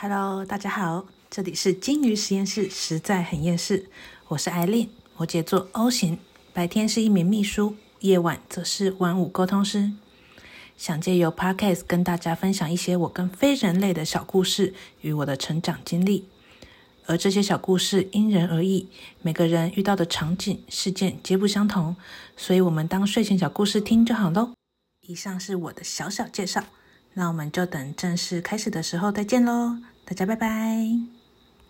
Hello，大家好，这里是金鱼实验室，实在很厌世。我是艾琳，摩羯座 O 型，白天是一名秘书，夜晚则是玩物沟通师。想借由 Podcast 跟大家分享一些我跟非人类的小故事与我的成长经历，而这些小故事因人而异，每个人遇到的场景事件皆不相同，所以我们当睡前小故事听就好喽。以上是我的小小介绍，那我们就等正式开始的时候再见喽，大家拜拜。